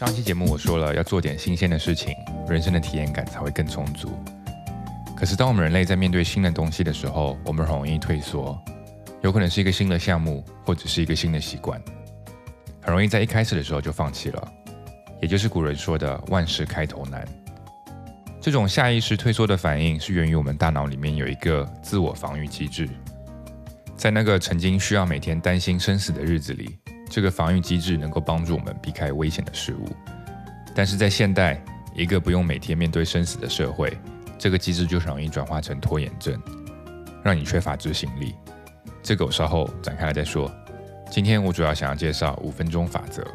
上期节目我说了要做点新鲜的事情，人生的体验感才会更充足。可是当我们人类在面对新的东西的时候，我们很容易退缩，有可能是一个新的项目，或者是一个新的习惯，很容易在一开始的时候就放弃了。也就是古人说的“万事开头难”。这种下意识退缩的反应，是源于我们大脑里面有一个自我防御机制。在那个曾经需要每天担心生死的日子里，这个防御机制能够帮助我们避开危险的事物。但是在现代一个不用每天面对生死的社会，这个机制就容易转化成拖延症，让你缺乏执行力。这个我稍后展开来再说。今天我主要想要介绍五分钟法则，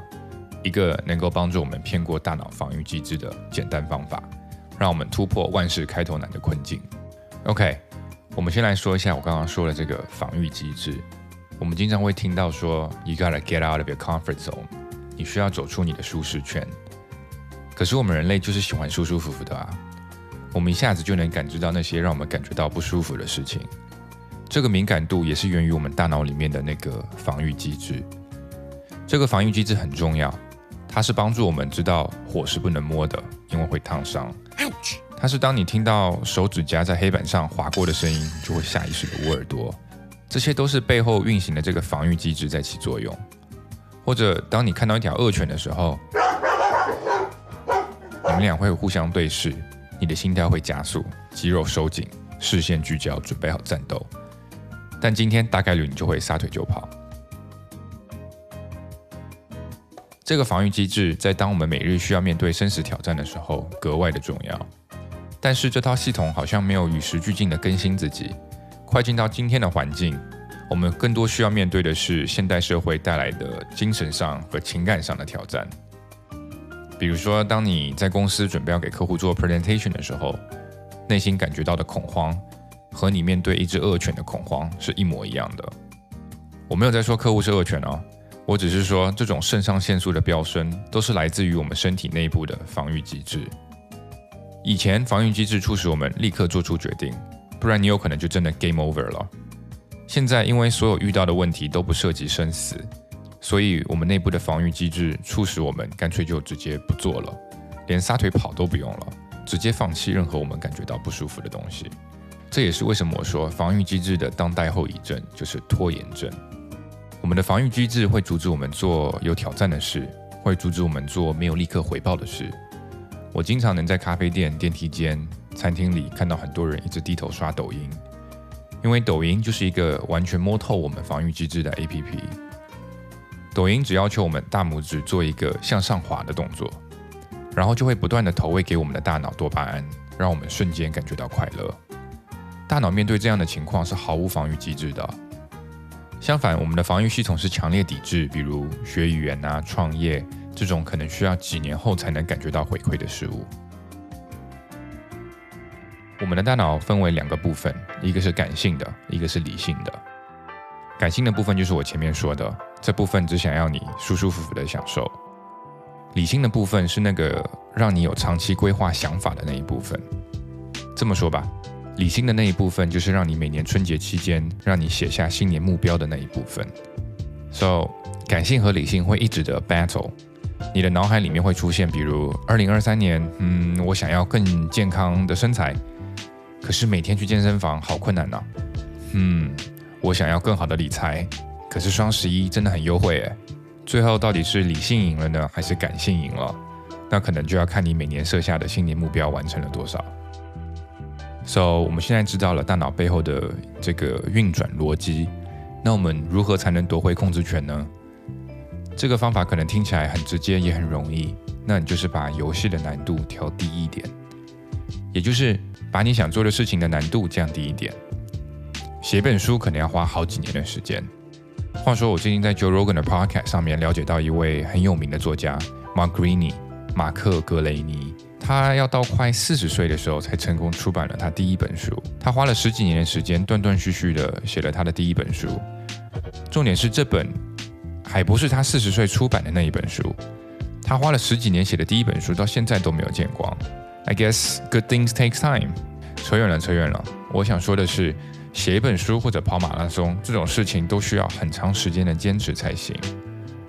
一个能够帮助我们骗过大脑防御机制的简单方法，让我们突破万事开头难的困境。OK。我们先来说一下我刚刚说的这个防御机制。我们经常会听到说，You gotta get out of your comfort zone，你需要走出你的舒适圈。可是我们人类就是喜欢舒舒服服的啊，我们一下子就能感知到那些让我们感觉到不舒服的事情。这个敏感度也是源于我们大脑里面的那个防御机制。这个防御机制很重要，它是帮助我们知道火是不能摸的，因为会烫伤。它是当你听到手指甲在黑板上划过的声音，就会下意识的捂耳朵。这些都是背后运行的这个防御机制在起作用。或者当你看到一条恶犬的时候，你们俩会互相对视，你的心跳会加速，肌肉收紧，视线聚焦，准备好战斗。但今天大概率你就会撒腿就跑。这个防御机制在当我们每日需要面对生死挑战的时候格外的重要。但是这套系统好像没有与时俱进的更新自己。快进到今天的环境，我们更多需要面对的是现代社会带来的精神上和情感上的挑战。比如说，当你在公司准备要给客户做 presentation 的时候，内心感觉到的恐慌，和你面对一只恶犬的恐慌是一模一样的。我没有在说客户是恶犬哦，我只是说这种肾上腺素的飙升，都是来自于我们身体内部的防御机制。以前防御机制促使我们立刻做出决定，不然你有可能就真的 game over 了。现在因为所有遇到的问题都不涉及生死，所以我们内部的防御机制促使我们干脆就直接不做了，连撒腿跑都不用了，直接放弃任何我们感觉到不舒服的东西。这也是为什么我说防御机制的当代后遗症就是拖延症。我们的防御机制会阻止我们做有挑战的事，会阻止我们做没有立刻回报的事。我经常能在咖啡店、电梯间、餐厅里看到很多人一直低头刷抖音，因为抖音就是一个完全摸透我们防御机制的 APP。抖音只要求我们大拇指做一个向上滑的动作，然后就会不断的投喂给我们的大脑多巴胺，让我们瞬间感觉到快乐。大脑面对这样的情况是毫无防御机制的。相反，我们的防御系统是强烈抵制，比如学语言啊、创业。这种可能需要几年后才能感觉到回馈的事物。我们的大脑分为两个部分，一个是感性的，一个是理性的。感性的部分就是我前面说的，这部分只想要你舒舒服服的享受。理性的部分是那个让你有长期规划想法的那一部分。这么说吧，理性的那一部分就是让你每年春节期间让你写下新年目标的那一部分。So，感性和理性会一直的 battle。你的脑海里面会出现，比如二零二三年，嗯，我想要更健康的身材，可是每天去健身房好困难呐。嗯，我想要更好的理财，可是双十一真的很优惠诶。最后到底是理性赢了呢，还是感性赢了？那可能就要看你每年设下的新年目标完成了多少。So，我们现在知道了大脑背后的这个运转逻辑，那我们如何才能夺回控制权呢？这个方法可能听起来很直接，也很容易。那你就是把游戏的难度调低一点，也就是把你想做的事情的难度降低一点。写本书可能要花好几年的时间。话说，我最近在 Joe Rogan 的 Podcast 上面了解到一位很有名的作家 Mark Greene 马克·格雷尼，他要到快四十岁的时候才成功出版了他第一本书。他花了十几年的时间，断断续续的写了他的第一本书。重点是这本。还不是他四十岁出版的那一本书，他花了十几年写的第一本书，到现在都没有见光。I guess good things take time。扯远了，扯远了。我想说的是，写一本书或者跑马拉松这种事情，都需要很长时间的坚持才行。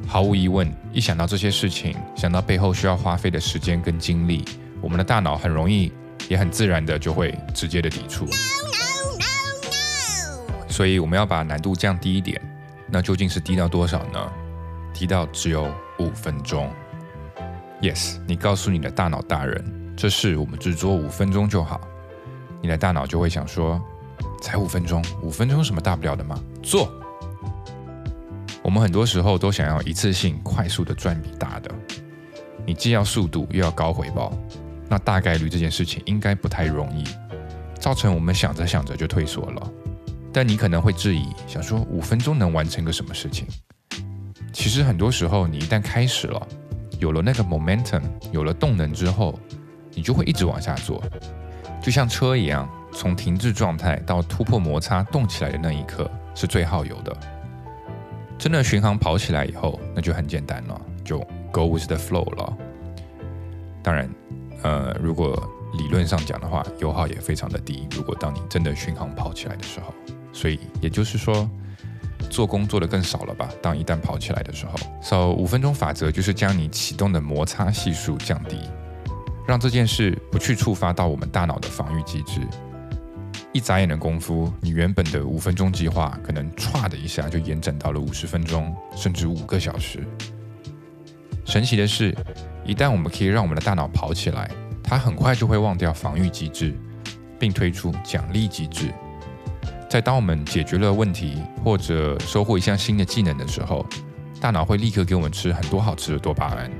毫无疑问，一想到这些事情，想到背后需要花费的时间跟精力，我们的大脑很容易，也很自然的就会直接的抵触。所以我们要把难度降低一点。那究竟是低到多少呢？低到只有五分钟。Yes，你告诉你的大脑大人，这事我们只做五分钟就好。你的大脑就会想说，才五分钟，五分钟什么大不了的吗？做。我们很多时候都想要一次性快速的赚笔大的，你既要速度又要高回报，那大概率这件事情应该不太容易，造成我们想着想着就退缩了。但你可能会质疑，想说五分钟能完成个什么事情？其实很多时候你一旦开始了，有了那个 momentum，有了动能之后，你就会一直往下做，就像车一样，从停滞状态到突破摩擦动起来的那一刻是最耗油的。真的巡航跑起来以后，那就很简单了，就 go with the flow 了。当然，呃，如果理论上讲的话，油耗也非常的低。如果当你真的巡航跑起来的时候，所以也就是说，做工做的更少了吧？当一旦跑起来的时候，so 五分钟法则就是将你启动的摩擦系数降低，让这件事不去触发到我们大脑的防御机制。一眨眼的功夫，你原本的五分钟计划可能唰的一下就延展到了五十分钟，甚至五个小时。神奇的是，一旦我们可以让我们的大脑跑起来，它很快就会忘掉防御机制，并推出奖励机制。在当我们解决了问题或者收获一项新的技能的时候，大脑会立刻给我们吃很多好吃的多巴胺，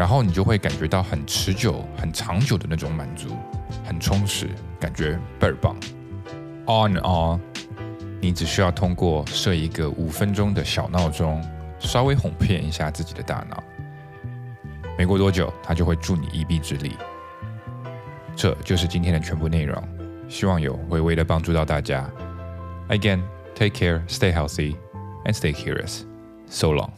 然后你就会感觉到很持久、很长久的那种满足。很充实，感觉倍儿棒。On on，你只需要通过设一个五分钟的小闹钟，稍微哄骗一下自己的大脑，没过多久，它就会助你一臂之力。这就是今天的全部内容，希望有微微的帮助到大家。Again，take care，stay healthy，and stay curious。So long。